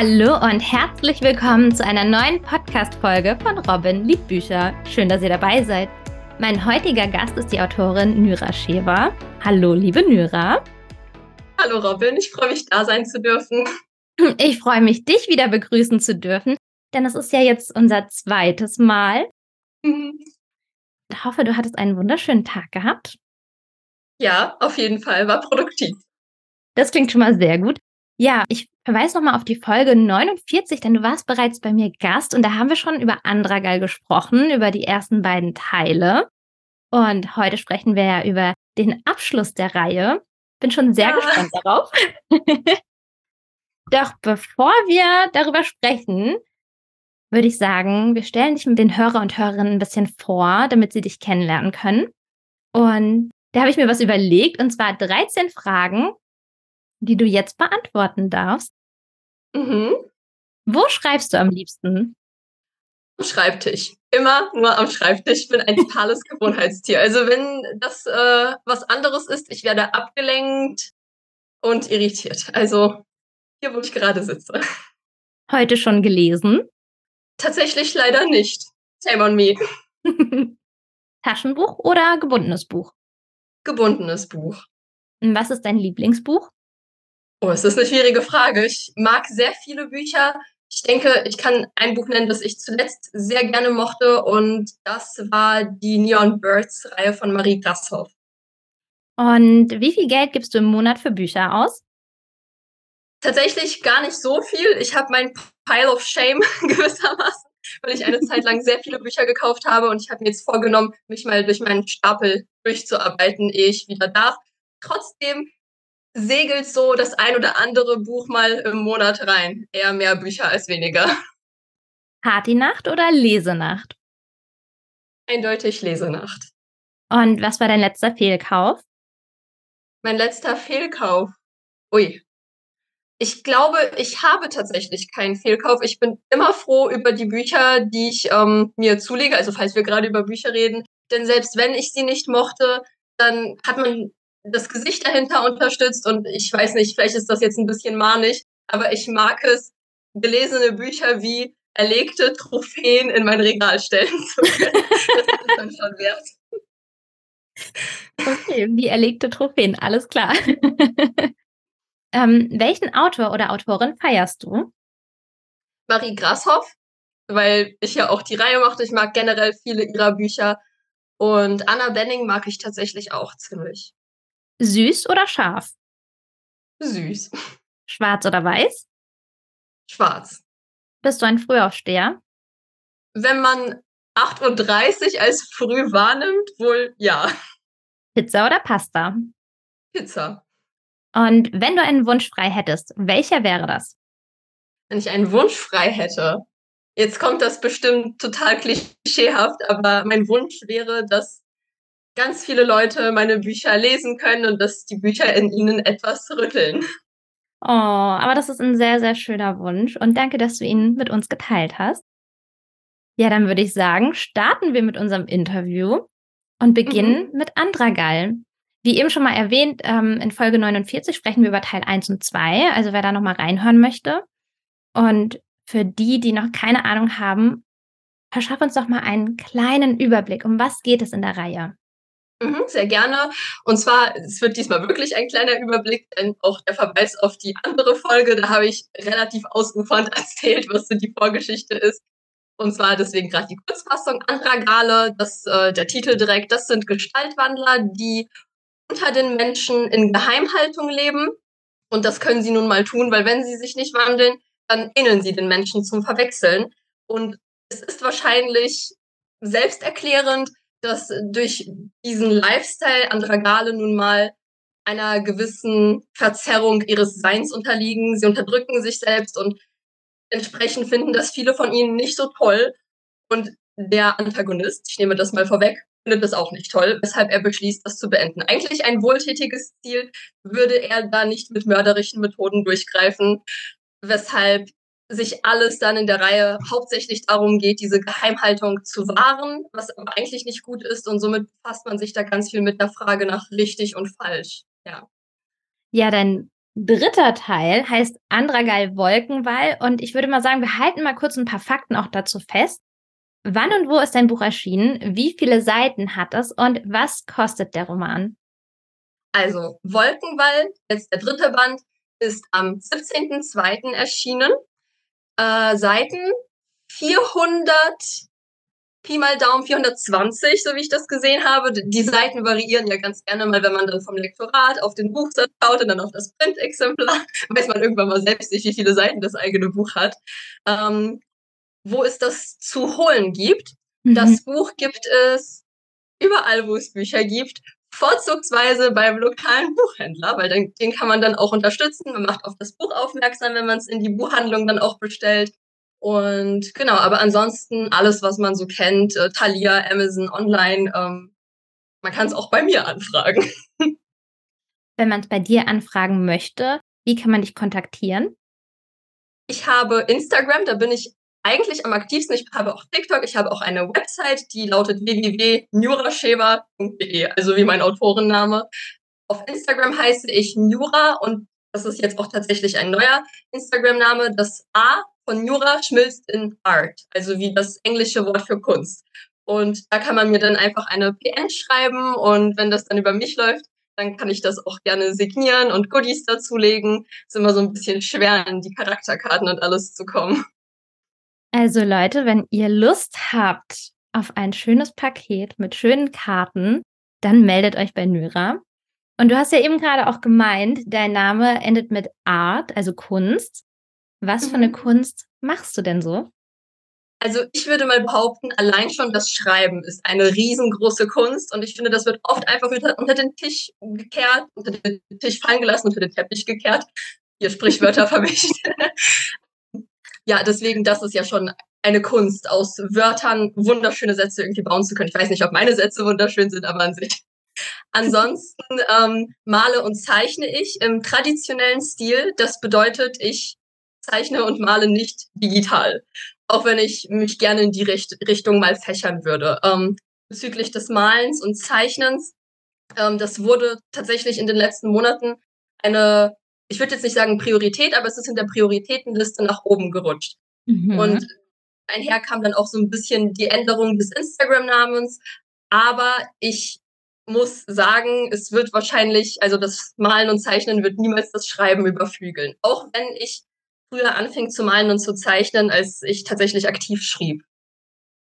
Hallo und herzlich willkommen zu einer neuen Podcast-Folge von Robin liebt Bücher. Schön, dass ihr dabei seid. Mein heutiger Gast ist die Autorin Nyra Schewa. Hallo, liebe Nyra. Hallo Robin, ich freue mich, da sein zu dürfen. Ich freue mich, dich wieder begrüßen zu dürfen, denn es ist ja jetzt unser zweites Mal. Mhm. Ich hoffe, du hattest einen wunderschönen Tag gehabt. Ja, auf jeden Fall, war produktiv. Das klingt schon mal sehr gut. Ja, ich verweise nochmal auf die Folge 49, denn du warst bereits bei mir Gast und da haben wir schon über Andragal gesprochen, über die ersten beiden Teile. Und heute sprechen wir ja über den Abschluss der Reihe. Bin schon sehr ja. gespannt darauf. Doch bevor wir darüber sprechen, würde ich sagen, wir stellen dich mit den Hörer und Hörerinnen ein bisschen vor, damit sie dich kennenlernen können. Und da habe ich mir was überlegt, und zwar 13 Fragen, die du jetzt beantworten darfst. Mhm. Wo schreibst du am liebsten? Am Schreibtisch. Immer nur am Schreibtisch. Ich bin ein totales Gewohnheitstier. Also wenn das äh, was anderes ist, ich werde abgelenkt und irritiert. Also hier, wo ich gerade sitze. Heute schon gelesen? Tatsächlich leider nicht. Shame on me. Taschenbuch oder gebundenes Buch? Gebundenes Buch. Was ist dein Lieblingsbuch? Oh, es ist eine schwierige Frage. Ich mag sehr viele Bücher. Ich denke, ich kann ein Buch nennen, das ich zuletzt sehr gerne mochte und das war die Neon Birds Reihe von Marie Grashoff. Und wie viel Geld gibst du im Monat für Bücher aus? Tatsächlich gar nicht so viel. Ich habe mein Pile of Shame gewissermaßen, weil ich eine Zeit lang sehr viele Bücher gekauft habe und ich habe mir jetzt vorgenommen, mich mal durch meinen Stapel durchzuarbeiten, ehe ich wieder darf. Trotzdem segelt so das ein oder andere Buch mal im Monat rein. Eher mehr Bücher als weniger. Partynacht oder Lesenacht? Eindeutig Lesenacht. Und was war dein letzter Fehlkauf? Mein letzter Fehlkauf. Ui. Ich glaube, ich habe tatsächlich keinen Fehlkauf. Ich bin immer froh über die Bücher, die ich ähm, mir zulege. Also falls wir gerade über Bücher reden. Denn selbst wenn ich sie nicht mochte, dann hat man das Gesicht dahinter unterstützt und ich weiß nicht, vielleicht ist das jetzt ein bisschen manisch, aber ich mag es, gelesene Bücher wie erlegte Trophäen in mein Regal stellen zu können. das ist dann schon wert. Okay, wie erlegte Trophäen, alles klar. ähm, welchen Autor oder Autorin feierst du? Marie Grashoff, weil ich ja auch die Reihe mochte. Ich mag generell viele ihrer Bücher. Und Anna Benning mag ich tatsächlich auch ziemlich. Süß oder scharf? Süß. Schwarz oder weiß? Schwarz. Bist du ein Frühaufsteher? Wenn man 8.30 Uhr als früh wahrnimmt, wohl ja. Pizza oder Pasta? Pizza. Und wenn du einen Wunsch frei hättest, welcher wäre das? Wenn ich einen Wunsch frei hätte, jetzt kommt das bestimmt total klischeehaft, aber mein Wunsch wäre, dass ganz viele Leute meine Bücher lesen können und dass die Bücher in ihnen etwas rütteln. Oh, aber das ist ein sehr, sehr schöner Wunsch und danke, dass du ihn mit uns geteilt hast. Ja, dann würde ich sagen, starten wir mit unserem Interview und beginnen mhm. mit Andragal. Wie eben schon mal erwähnt, ähm, in Folge 49 sprechen wir über Teil 1 und 2, also wer da nochmal reinhören möchte. Und für die, die noch keine Ahnung haben, verschaff uns doch mal einen kleinen Überblick, um was geht es in der Reihe. Mhm, sehr gerne. Und zwar, es wird diesmal wirklich ein kleiner Überblick, denn auch der Verweis auf die andere Folge, da habe ich relativ ausufernd erzählt, was so die Vorgeschichte ist. Und zwar deswegen gerade die Kurzfassung Andragale, das äh, der Titel direkt, das sind Gestaltwandler, die unter den Menschen in Geheimhaltung leben. Und das können sie nun mal tun, weil wenn sie sich nicht wandeln, dann ähneln sie den Menschen zum Verwechseln. Und es ist wahrscheinlich selbsterklärend, dass durch diesen Lifestyle Andragale nun mal einer gewissen Verzerrung ihres Seins unterliegen. Sie unterdrücken sich selbst und entsprechend finden das viele von ihnen nicht so toll. Und der Antagonist, ich nehme das mal vorweg, findet das auch nicht toll, weshalb er beschließt, das zu beenden. Eigentlich ein wohltätiges Ziel, würde er da nicht mit mörderischen Methoden durchgreifen, weshalb sich alles dann in der Reihe hauptsächlich darum geht, diese Geheimhaltung zu wahren, was aber eigentlich nicht gut ist und somit befasst man sich da ganz viel mit der Frage nach richtig und falsch. Ja. Ja, dein dritter Teil heißt Andragal Wolkenwall und ich würde mal sagen, wir halten mal kurz ein paar Fakten auch dazu fest. Wann und wo ist dein Buch erschienen? Wie viele Seiten hat es und was kostet der Roman? Also Wolkenwall, jetzt der dritte Band, ist am 17.02. erschienen. Äh, Seiten 400 Pi mal Daumen 420, so wie ich das gesehen habe. Die Seiten variieren ja ganz gerne mal, wenn man dann vom Lektorat auf den Buchsatz schaut und dann auf das Printexemplar, weiß man irgendwann mal selbst nicht, wie viele Seiten das eigene Buch hat. Ähm, wo es das zu holen gibt. Mhm. Das Buch gibt es überall, wo es Bücher gibt, vorzugsweise beim lokalen Buchhändler, weil den, den kann man dann auch unterstützen. Man macht auf das Buch aufmerksam, wenn man es in die Buchhandlung dann auch bestellt. Und genau, aber ansonsten alles, was man so kennt, äh, Thalia, Amazon, online, ähm, man kann es auch bei mir anfragen. Wenn man es bei dir anfragen möchte, wie kann man dich kontaktieren? Ich habe Instagram, da bin ich eigentlich am aktivsten. Ich habe auch TikTok, ich habe auch eine Website, die lautet www.nuraschewa.de, also wie mein Autorenname. Auf Instagram heiße ich Nura und das ist jetzt auch tatsächlich ein neuer Instagram-Name. Das A von Jura schmilzt in Art, also wie das englische Wort für Kunst. Und da kann man mir dann einfach eine PN schreiben und wenn das dann über mich läuft, dann kann ich das auch gerne signieren und Goodies dazulegen. Ist immer so ein bisschen schwer, in die Charakterkarten und alles zu kommen. Also Leute, wenn ihr Lust habt auf ein schönes Paket mit schönen Karten, dann meldet euch bei Nyra. Und du hast ja eben gerade auch gemeint, dein Name endet mit Art, also Kunst. Was mhm. für eine mhm. Kunst machst du denn so? Also ich würde mal behaupten, allein schon das Schreiben ist eine riesengroße Kunst und ich finde, das wird oft einfach unter, den Tisch gekehrt, unter den Tisch fallen gelassen, unter den Teppich gekehrt. Hier Sprichwörter vermischt. ja, deswegen, das ist ja schon eine Kunst, aus Wörtern wunderschöne Sätze irgendwie bauen zu können. Ich weiß nicht, ob meine Sätze wunderschön sind, aber an sich. Ansonsten ähm, male und zeichne ich im traditionellen Stil. Das bedeutet, ich zeichne und male nicht digital. Auch wenn ich mich gerne in die Richt Richtung mal fächern würde. Ähm, bezüglich des Malens und Zeichnens, ähm, das wurde tatsächlich in den letzten Monaten eine, ich würde jetzt nicht sagen Priorität, aber es ist in der Prioritätenliste nach oben gerutscht. Mhm. Und einher kam dann auch so ein bisschen die Änderung des Instagram-Namens. Aber ich muss sagen, es wird wahrscheinlich, also das Malen und Zeichnen wird niemals das Schreiben überflügeln. Auch wenn ich früher anfing zu malen und zu zeichnen, als ich tatsächlich aktiv schrieb.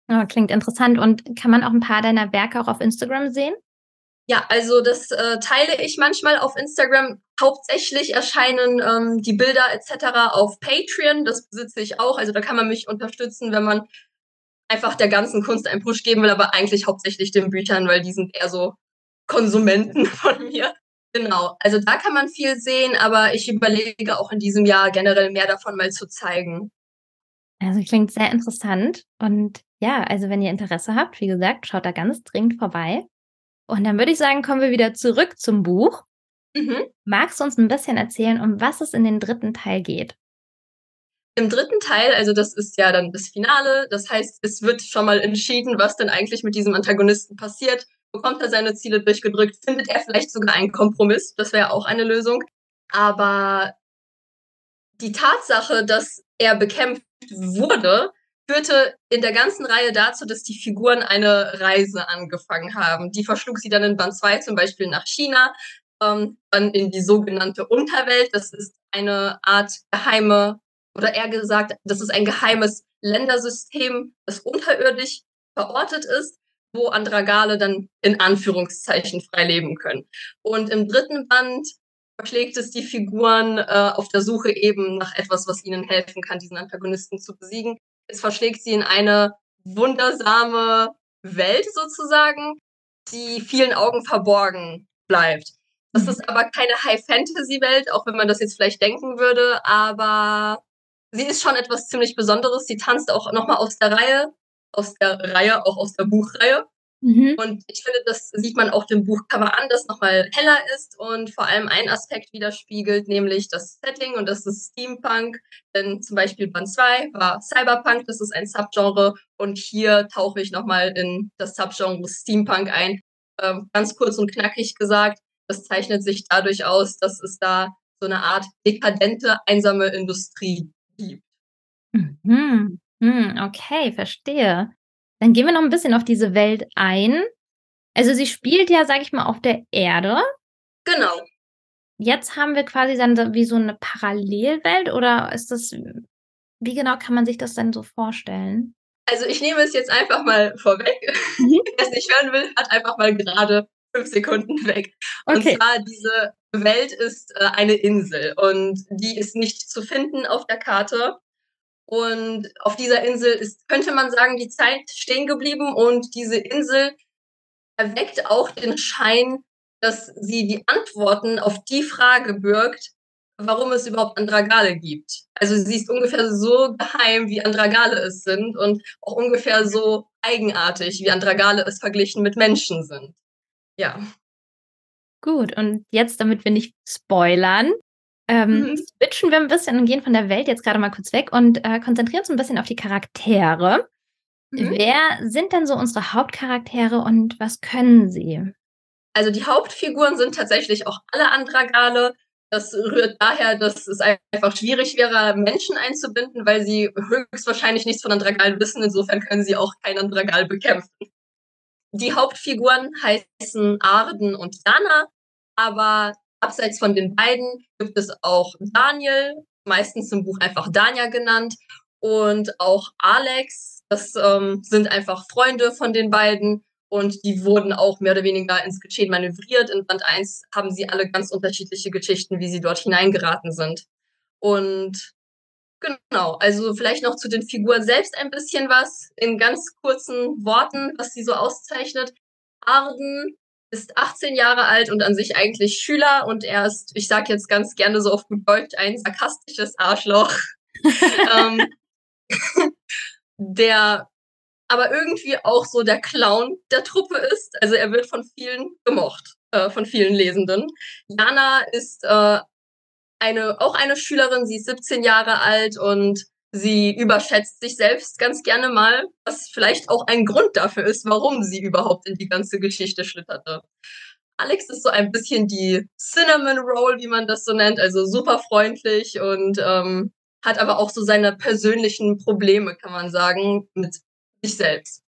Oh, klingt interessant. Und kann man auch ein paar deiner Werke auch auf Instagram sehen? Ja, also das äh, teile ich manchmal auf Instagram. Hauptsächlich erscheinen ähm, die Bilder etc. auf Patreon. Das besitze ich auch. Also da kann man mich unterstützen, wenn man einfach der ganzen Kunst einen Push geben will, aber eigentlich hauptsächlich den Büchern, weil die sind eher so Konsumenten von mir. Genau, also da kann man viel sehen, aber ich überlege auch in diesem Jahr generell mehr davon mal zu zeigen. Also klingt sehr interessant. Und ja, also wenn ihr Interesse habt, wie gesagt, schaut da ganz dringend vorbei. Und dann würde ich sagen, kommen wir wieder zurück zum Buch. Mhm. Magst du uns ein bisschen erzählen, um was es in den dritten Teil geht? Im dritten Teil, also das ist ja dann das Finale, das heißt, es wird schon mal entschieden, was denn eigentlich mit diesem Antagonisten passiert bekommt er seine Ziele durchgedrückt, findet er vielleicht sogar einen Kompromiss. Das wäre auch eine Lösung. Aber die Tatsache, dass er bekämpft wurde, führte in der ganzen Reihe dazu, dass die Figuren eine Reise angefangen haben. Die verschlug sie dann in Band 2 zum Beispiel nach China, ähm, dann in die sogenannte Unterwelt. Das ist eine Art geheime, oder eher gesagt, das ist ein geheimes Ländersystem, das unterirdisch verortet ist wo Andragale dann in Anführungszeichen frei leben können. Und im dritten Band verschlägt es die Figuren äh, auf der Suche eben nach etwas, was ihnen helfen kann, diesen Antagonisten zu besiegen. Es verschlägt sie in eine wundersame Welt sozusagen, die vielen Augen verborgen bleibt. Das ist aber keine High-Fantasy-Welt, auch wenn man das jetzt vielleicht denken würde, aber sie ist schon etwas ziemlich Besonderes. Sie tanzt auch nochmal aus der Reihe aus der Reihe, auch aus der Buchreihe. Mhm. Und ich finde, das sieht man auch dem Buchcover an, das nochmal heller ist und vor allem einen Aspekt widerspiegelt, nämlich das Setting und das ist Steampunk. Denn zum Beispiel Band 2 war Cyberpunk, das ist ein Subgenre und hier tauche ich nochmal in das Subgenre Steampunk ein. Ähm, ganz kurz und knackig gesagt, das zeichnet sich dadurch aus, dass es da so eine Art dekadente, einsame Industrie gibt. Mhm. Hm, okay, verstehe. Dann gehen wir noch ein bisschen auf diese Welt ein. Also, sie spielt ja, sage ich mal, auf der Erde. Genau. Jetzt haben wir quasi dann so wie so 'ne Parallelwelt oder ist das wie genau kann man sich das denn so vorstellen? Also, ich nehme es jetzt einfach mal vorweg. Mhm. Wer's nicht hören will, hat einfach mal gerade 5 Sekunden weg. Und Okay. zwar diese Welt ist, äh, eine Insel und die ist nicht zu finden auf der Karte. Und auf dieser Insel ist, könnte man sagen, die Zeit stehen geblieben und diese Insel erweckt auch den Schein, dass sie die Antworten auf die Frage birgt, warum es überhaupt Andragale gibt. Also sie ist ungefähr so geheim, wie Andragale es sind und auch ungefähr so eigenartig, wie Andragale es verglichen mit Menschen sind. Ja. Gut, und jetzt, damit wir nicht spoilern, ähm, Mhm. switchen wir 'n bisschen und gehen von der Welt jetzt grade mal kurz weg und, äh, konzentrieren uns 'n bisschen auf die Charaktere. Mhm. Wer sind denn so unsere Hauptcharaktere und was können sie? Also, die Hauptfiguren sind tatsächlich auch alle Andragale. Das rührt daher, dass es einfach schwierig wäre, Menschen einzubinden, weil sie höchstwahrscheinlich nichts von Andragal wissen. Insofern können sie auch kein Andragal bekämpfen. Die Hauptfiguren heißen Arden und Jana, aber abseits von den beiden gibt es auch Daniel, meistens im Buch einfach Dania genannt, und auch Alex. Das, ähm, sind einfach Freunde von den beiden und die wurden auch mehr oder weniger ins Geschehen manövriert. In Band 1 haben sie alle ganz unterschiedliche Geschichten, wie sie dort hineingeraten sind. Und genau, also vielleicht noch zu den Figuren selbst ein bisschen was in ganz kurzen Worten, was sie so auszeichnet. Arden ist 18 Jahre alt und an sich eigentlich Schüler und er ist, ich sage jetzt ganz gerne so auf gut Deutsch, ein sarkastisches Arschloch. ähm, der aber irgendwie auch so der Clown der Truppe ist. Also, er wird von vielen gemocht, äh, von vielen Lesenden. Jana ist, äh, eine auch eine Schülerin, sie ist 17 Jahre alt und sie überschätzt sich selbst ganz gerne mal, was vielleicht auch ein Grund dafür ist, warum sie überhaupt in die ganze Geschichte schlitterte. Alex ist so ein bisschen die Cinnamon Roll, wie man das so nennt, also super freundlich und, ähm, hat aber auch so seine persönlichen Probleme, kann man sagen, mit sich selbst.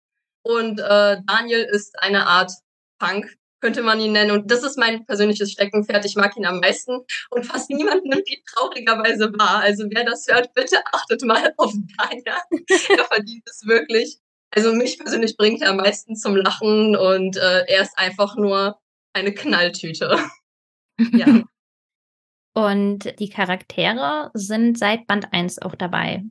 Und, äh, Daniel ist eine Art Punk, könnte man ihn nennen. Und das ist mein persönliches Steckenpferd. Ich mag ihn am meisten und fast niemand nimmt ihn traurigerweise wahr. Also, wer das hört, bitte achtet mal auf Daniel. Er verdient es wirklich. Also, mich persönlich bringt er am meisten zum Lachen und, äh, er ist einfach nur eine Knalltüte. Ja. Und die Charaktere sind seit Band 1 auch dabei?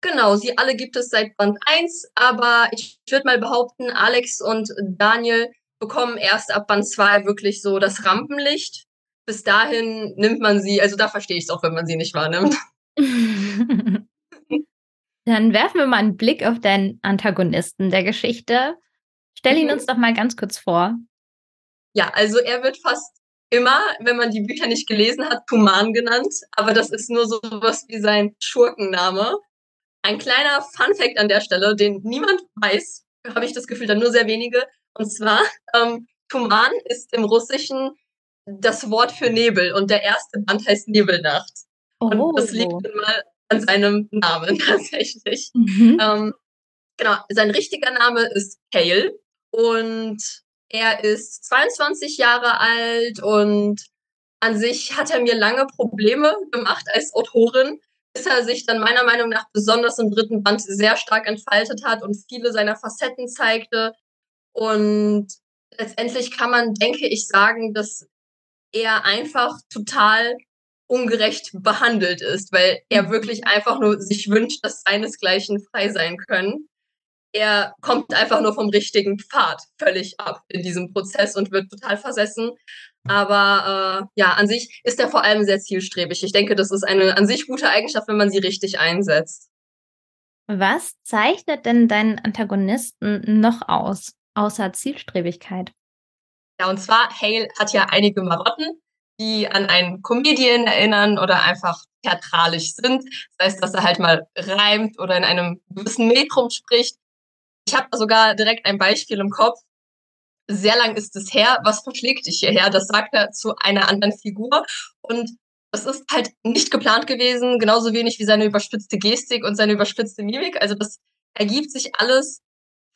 Genau, sie alle gibt es seit Band 1, aber ich würde mal behaupten, Alex und Daniel bekommen erst ab Band 2 wirklich so das Rampenlicht. Bis dahin nimmt man sie also, da verstehe ich's auch, wenn man sie nicht wahrnimmt. Dann werfen wir mal 'n Blick auf deinen Antagonisten der Geschichte. Stell ihn Mhm. uns doch mal ganz kurz vor. Ja, also, er wird fast immer, wenn man die Bücher nicht gelesen hat, Tuman genannt, aber das ist nur so was wie sein Schurkenname. Ein kleiner Funfact an der Stelle, den niemand weiß, habe ich das Gefühl, dann nur sehr wenige. Und zwar, ähm, Tuman ist im Russischen das Wort für Nebel und der 1. Band heißt Nebelnacht. Und das liegt Oh. nun mal an seinem Namen tatsächlich. Mhm. Ähm, genau, sein richtiger Name ist Cale und er ist 22 Jahre alt und an sich hat er mir lange Probleme gemacht als Autorin, bis er sich dann meiner Meinung nach besonders im 3. Band sehr stark entfaltet hat und viele seiner Facetten zeigte. Und letztendlich kann man, denke ich, sagen, dass er einfach total ungerecht behandelt ist, weil er Mhm. wirklich einfach nur sich wünscht, dass seinesgleichen frei sein können. Er kommt einfach nur vom richtigen Pfad völlig ab in diesem Prozess und wird total versessen. Aber, äh, ja, an sich ist er vor allem sehr zielstrebig. Ich denke, das ist eine an sich gute Eigenschaft, wenn man sie richtig einsetzt. Was zeichnet denn deinen Antagonisten noch aus, außer Zielstrebigkeit? Ja, und zwar, Hale hat ja einige Marotten, die an einen Comedian erinnern oder einfach theatralisch sind. Das heißt, dass er halt mal reimt oder in einem gewissen Metrum spricht. Ich habe sogar direkt ein Beispiel im Kopf. Sehr lang ist es her. Was verschlägt dich hierher? Das sagt er zu einer anderen Figur. Und das ist halt nicht geplant gewesen, genauso wenig wie seine überspitzte Gestik und seine überspitzte Mimik. Also das ergibt sich alles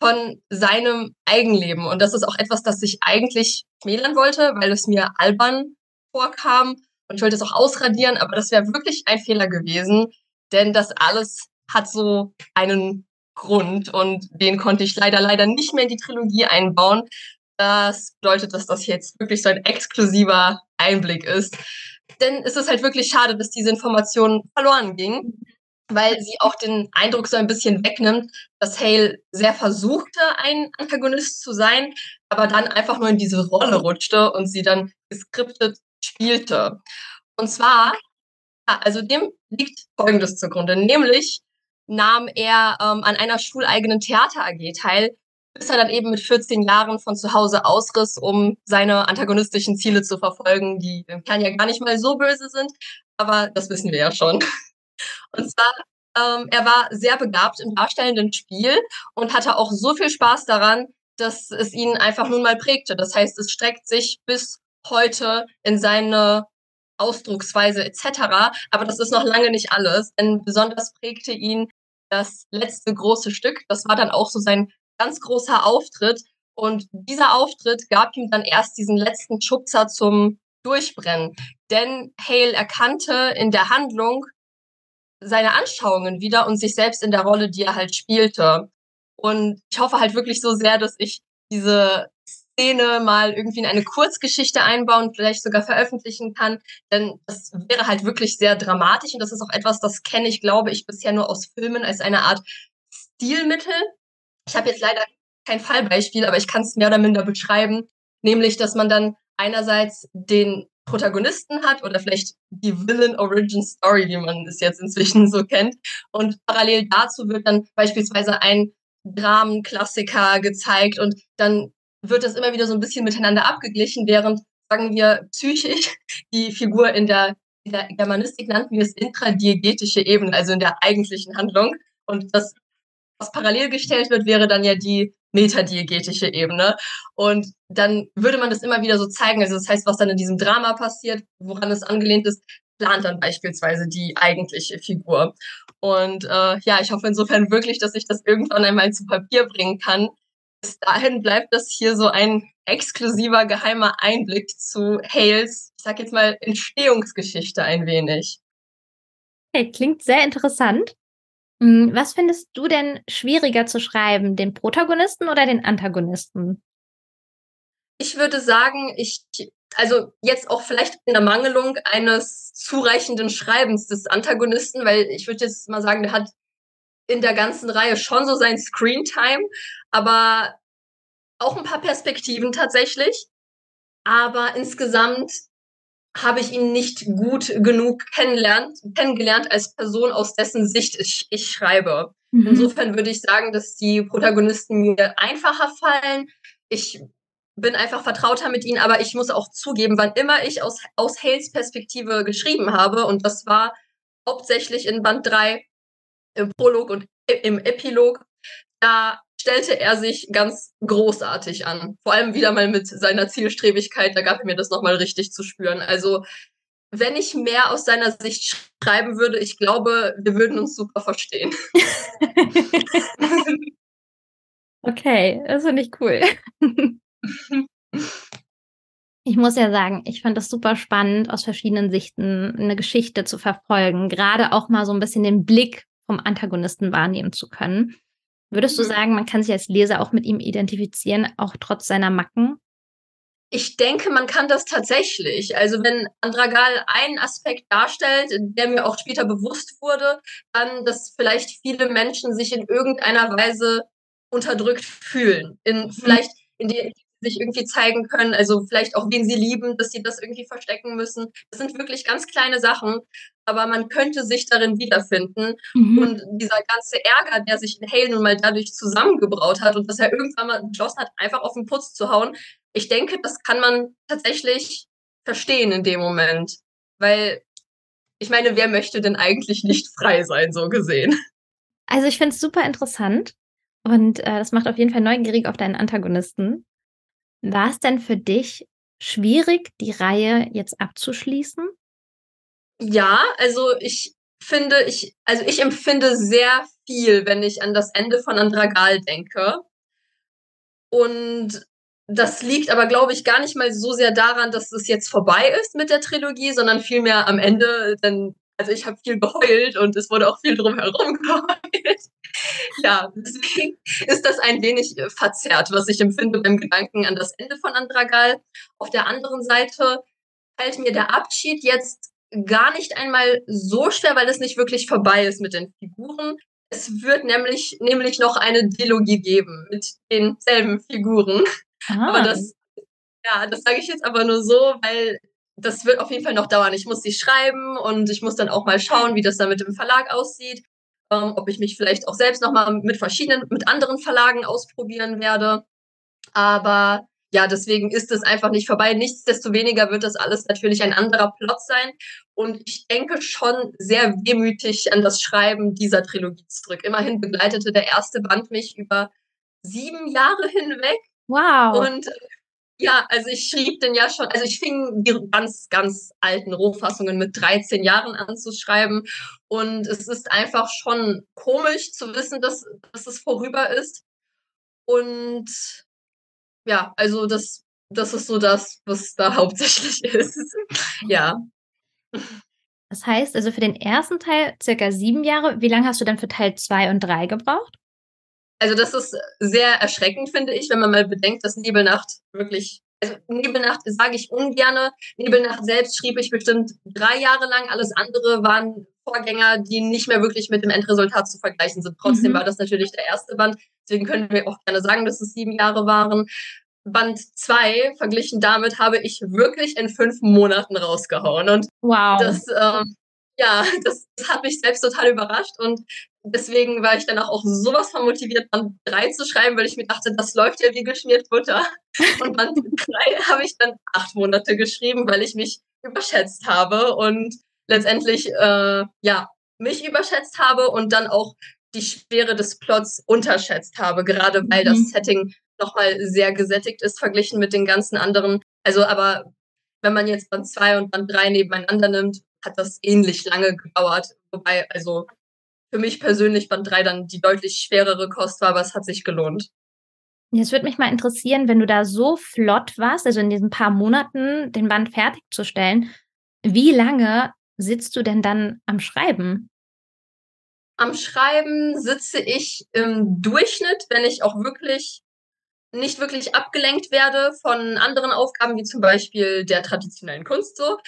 von seinem Eigenleben. Und das ist auch etwas, das ich eigentlich schmälern wollte, weil es mir albern vorkam. Und ich wollte es auch ausradieren, aber das wäre wirklich ein Fehler gewesen, denn das alles hat so einen Grund und den konnte ich leider, leider nicht mehr in die Trilogie einbauen. Das bedeutet, dass das jetzt wirklich so ein exklusiver Einblick ist. Denn es ist halt wirklich schade, dass diese Information verloren ging, weil sie auch den Eindruck so ein bisschen wegnimmt, dass Hale sehr versuchte, ein Antagonist zu sein, aber dann einfach nur in diese Rolle rutschte und sie dann geskriptet spielte. Und zwar, also dem liegt Folgendes zugrunde, nämlich nahm er ähm, an einer schuleigenen Theater AG teil, bis er dann eben mit 14 Jahren von zu Hause ausriss, um seine antagonistischen Ziele zu verfolgen, die im Kern ja gar nicht mal so böse sind, aber das wissen wir ja schon. Und zwar, ähm, er war sehr begabt im darstellenden Spiel und hatte auch so viel Spaß daran, dass es ihn einfach nun mal prägte. Das heißt, es streckt sich bis heute in seine Ausdrucksweise etc. Aber das ist noch lange nicht alles, denn besonders prägte ihn das letzte große Stück. Das war dann auch so sein ganz großer Auftritt. Und dieser Auftritt gab ihm dann erst diesen letzten Schubser zum Durchbrennen. Denn Hale erkannte in der Handlung seine Anschauungen wieder und sich selbst in der Rolle, die er halt spielte. Und ich hoffe halt wirklich so sehr, dass ich diese Szene mal irgendwie in eine Kurzgeschichte einbauen, vielleicht sogar veröffentlichen kann. Denn das wäre halt wirklich sehr dramatisch und das ist auch etwas, das kenne ich, glaube ich, bisher nur aus Filmen als eine Art Stilmittel. Ich habe jetzt leider kein Fallbeispiel, aber ich kann es mehr oder minder beschreiben, nämlich, dass man dann einerseits den Protagonisten hat oder vielleicht die Villain Origin Story, wie man es jetzt inzwischen so kennt. Und parallel dazu wird dann beispielsweise ein Dramenklassiker gezeigt und dann wird das immer wieder so ein bisschen miteinander abgeglichen, während, sagen wir, psychisch die Figur in der, in der Germanistik nannten wir es intradiegetische Ebene, also in der eigentlichen Handlung. Und das, was parallel gestellt wird, wäre dann ja die metadiegetische Ebene. Und dann würde man das immer wieder so zeigen. Also das heißt, was dann in diesem Drama passiert, woran es angelehnt ist, plant dann beispielsweise die eigentliche Figur. Und äh, ja, ich hoffe insofern wirklich, dass ich das irgendwann einmal zu Papier bringen kann, bis dahin bleibt das hier so ein exklusiver geheimer Einblick zu Hales, ich sag jetzt mal, Entstehungsgeschichte ein wenig. Okay, klingt sehr interessant. Hm, was findest du denn schwieriger zu schreiben, den Protagonisten oder den Antagonisten? Ich würde sagen, ich, also jetzt auch vielleicht in der Mangelung eines zureichenden Schreibens des Antagonisten, weil ich würde jetzt mal sagen, der hat in der ganzen Reihe schon so sein Screentime, aber auch ein paar Perspektiven tatsächlich. Aber insgesamt habe ich ihn nicht gut genug kennengelernt, kennengelernt als Person, aus dessen Sicht ich, ich schreibe. Mhm. Insofern würde ich sagen, dass die Protagonisten mir einfacher fallen. Ich bin einfach vertrauter mit ihnen, aber ich muss auch zugeben, wann immer ich aus, aus Hales Perspektive geschrieben habe, und das war hauptsächlich in Band 3, im Prolog und im Epilog, da stellte er sich ganz großartig an. Vor allem wieder mal mit seiner Zielstrebigkeit, da gab er mir das nochmal richtig zu spüren. Also, wenn ich mehr aus seiner Sicht schreiben würde, ich glaube, wir würden uns super verstehen. okay, das finde ich cool. Ich muss ja sagen, ich fand das super spannend, aus verschiedenen Sichten eine Geschichte zu verfolgen, gerade auch mal so ein bisschen den Blick vom Antagonisten wahrnehmen zu können. Würdest du mhm. sagen, man kann sich als Leser auch mit ihm identifizieren, auch trotz seiner Macken? Ich denke, man kann das tatsächlich. Also wenn Andragal einen Aspekt darstellt, der mir auch später bewusst wurde, dann, dass vielleicht viele Menschen sich in irgendeiner Weise unterdrückt fühlen. In, mhm. Vielleicht in die, sich irgendwie zeigen können, also vielleicht auch wen sie lieben, dass sie das irgendwie verstecken müssen. Das sind wirklich ganz kleine Sachen, aber man könnte sich darin wiederfinden. Mhm. Und dieser ganze Ärger, der sich in Hale nun mal dadurch zusammengebraut hat und dass er irgendwann mal beschlossen hat, einfach auf den Putz zu hauen, ich denke, das kann man tatsächlich verstehen in dem Moment. Weil, ich meine, wer möchte denn eigentlich nicht frei sein, so gesehen? Also ich finde es super interessant und äh, das macht auf jeden Fall neugierig auf deinen Antagonisten. War es denn für dich schwierig, die Reihe jetzt abzuschließen? Ja, also ich finde, ich, also ich empfinde sehr viel, wenn ich an das Ende von Andragal denke. Und das liegt aber, glaube ich, gar nicht mal so sehr daran, dass es jetzt vorbei ist mit der Trilogie, sondern vielmehr am Ende, denn, also ich habe viel geheult und es wurde auch viel drumherum geheult. ja, deswegen ist das ein wenig verzerrt, was ich empfinde beim Gedanken an das Ende von Andragal. Auf der anderen Seite fällt mir der Abschied jetzt gar nicht einmal so schwer, weil es nicht wirklich vorbei ist mit den Figuren. Es wird nämlich, nämlich noch eine Dilogie geben mit denselben Figuren. Ah. Aber das, ja, das sage ich jetzt aber nur so, weil das wird auf jeden Fall noch dauern. Ich muss sie schreiben und ich muss dann auch mal schauen, wie das dann mit dem Verlag aussieht. Ähm, ob ich mich vielleicht auch selbst nochmal mit verschiedenen, mit anderen Verlagen ausprobieren werde. Aber ja, deswegen ist es einfach nicht vorbei. Nichtsdestoweniger wird das alles natürlich ein anderer Plot sein. Und ich denke schon sehr wehmütig an das Schreiben dieser Trilogie zurück. Immerhin begleitete der erste Band mich über sieben Jahre hinweg. Wow. Und ja, also ich schrieb den ja schon, also ich fing die ganz, ganz alten Rohfassungen mit 13 Jahren an zu schreiben. Und es ist einfach schon komisch zu wissen, dass, dass es vorüber ist. Und ja, also das, das ist so das, was da hauptsächlich ist. ja. Das heißt, also für den ersten Teil circa sieben Jahre. Wie lange hast du dann für Teil zwei und drei gebraucht? Also das ist sehr erschreckend, finde ich, wenn man mal bedenkt, dass Nebelnacht wirklich, also Nebelnacht sage ich ungerne. Nebelnacht selbst schrieb ich bestimmt drei Jahre lang. Alles andere waren Vorgänger, die nicht mehr wirklich mit dem Endresultat zu vergleichen sind. Trotzdem mhm. war das natürlich der erste Band. Deswegen können wir auch gerne sagen, dass es sieben Jahre waren. Band zwei verglichen damit habe ich wirklich in fünf Monaten rausgehauen. Und wow. das, ähm, ja, das, das, hat mich selbst total überrascht. Und deswegen war ich dann auch sowas von motiviert, Band drei zu schreiben, weil ich mir dachte, das läuft ja wie geschmiert Butter. Und Band drei habe ich dann acht Monate geschrieben, weil ich mich überschätzt habe und letztendlich äh, ja mich überschätzt habe und dann auch die Schwere des Plots unterschätzt habe, gerade weil mhm. das Setting nochmal sehr gesättigt ist, verglichen mit den ganzen anderen. Also, aber wenn man jetzt Band 2 und Band 3 nebeneinander nimmt, hat das ähnlich lange gedauert. Wobei, also für mich persönlich Band 3 dann die deutlich schwerere Kost war, aber es hat sich gelohnt. Jetzt würde mich mal interessieren, wenn du da so flott warst, also in diesen paar Monaten den Band fertigzustellen, wie lange sitzt du denn dann am Schreiben? Am Schreiben sitze ich im Durchschnitt, wenn ich auch wirklich nicht wirklich abgelenkt werde von anderen Aufgaben, wie zum Beispiel der traditionellen Kunst so,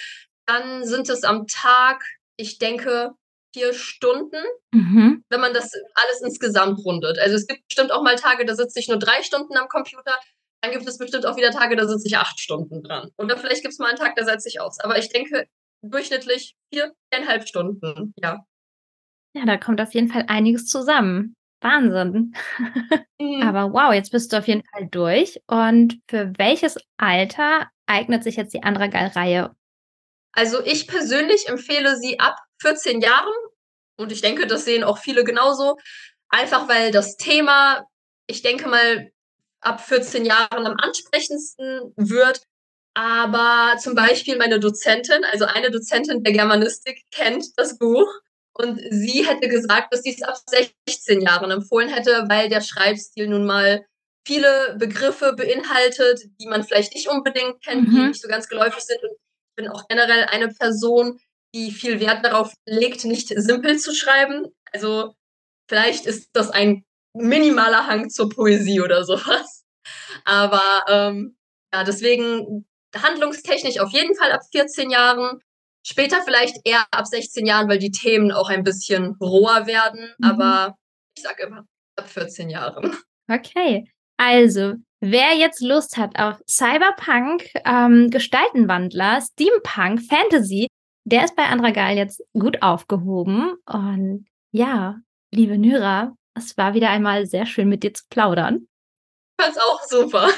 dann sind es am Tag, ich denke, vier Stunden, mhm. wenn man das alles insgesamt rundet. Also es gibt bestimmt auch mal Tage, da sitze ich nur drei Stunden am Computer. Dann gibt es bestimmt auch wieder Tage, da sitze ich acht Stunden dran. Oder vielleicht gibt es mal einen Tag, da setze ich aus. Aber ich denke, durchschnittlich viereinhalb Stunden, ja. Ja, da kommt auf jeden Fall einiges zusammen. Wahnsinn. Mhm. Aber wow, jetzt bist du auf jeden Fall durch. Und für welches Alter eignet sich jetzt die Andragal-Reihe? Also ich persönlich empfehle sie ab 14 Jahren. Und ich denke, das sehen auch viele genauso. Einfach weil das Thema, ich denke mal, ab 14 Jahren am ansprechendsten wird. Aber zum Beispiel meine Dozentin, also eine Dozentin der Germanistik, kennt das Buch und sie hätte gesagt, dass sie es ab 16 Jahren empfohlen hätte, weil der Schreibstil nun mal viele Begriffe beinhaltet, die man vielleicht nicht unbedingt kennt, mhm. die nicht so ganz geläufig sind. Und ich bin auch generell eine Person, die viel Wert darauf legt, nicht simpel zu schreiben. Also vielleicht ist das ein minimaler Hang zur Poesie oder sowas. Aber ähm, ja, deswegen handlungstechnisch auf jeden Fall ab 14 Jahren. Später vielleicht eher ab 16 Jahren, weil die Themen auch ein bisschen roher werden. Mhm. Aber ich sage immer ab 14 Jahren. Okay. Also, wer jetzt Lust hat auf Cyberpunk, ähm, Gestaltenwandler, Steampunk, Fantasy, der ist bei Andragal jetzt gut aufgehoben. Und ja, liebe Nyra, es war wieder einmal sehr schön mit dir zu plaudern. Ich fand's auch super.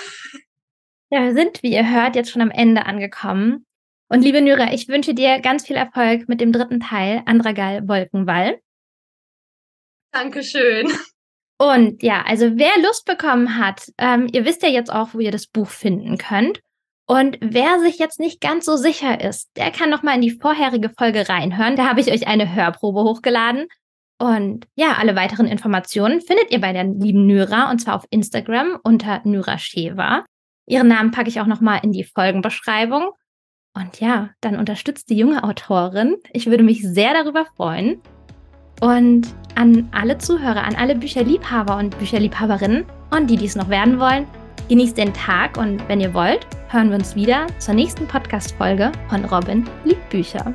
Ja, wir sind, wie ihr hört, jetzt schon am Ende angekommen. Und liebe Nyra, ich wünsche dir ganz viel Erfolg mit dem dritten Teil, Andragal Wolkenwall. Dankeschön. Und ja, also wer Lust bekommen hat, ähm, ihr wisst ja jetzt auch, wo ihr das Buch finden könnt. Und wer sich jetzt nicht ganz so sicher ist, der kann noch mal in die vorherige Folge reinhören. Da habe ich euch eine Hörprobe hochgeladen. Und ja, alle weiteren Informationen findet ihr bei der lieben Nyra und zwar auf Instagram unter Nyra Sheva. Ihren Namen packe ich auch noch mal in die Folgenbeschreibung. Und ja, dann unterstützt die junge Autorin. Ich würde mich sehr darüber freuen. Und an alle Zuhörer, an alle Bücherliebhaber und Bücherliebhaberinnen und die dies noch werden wollen, genießt den Tag und wenn ihr wollt, hören wir uns wieder zur nächsten Podcast-Folge von Robin liebt Bücher.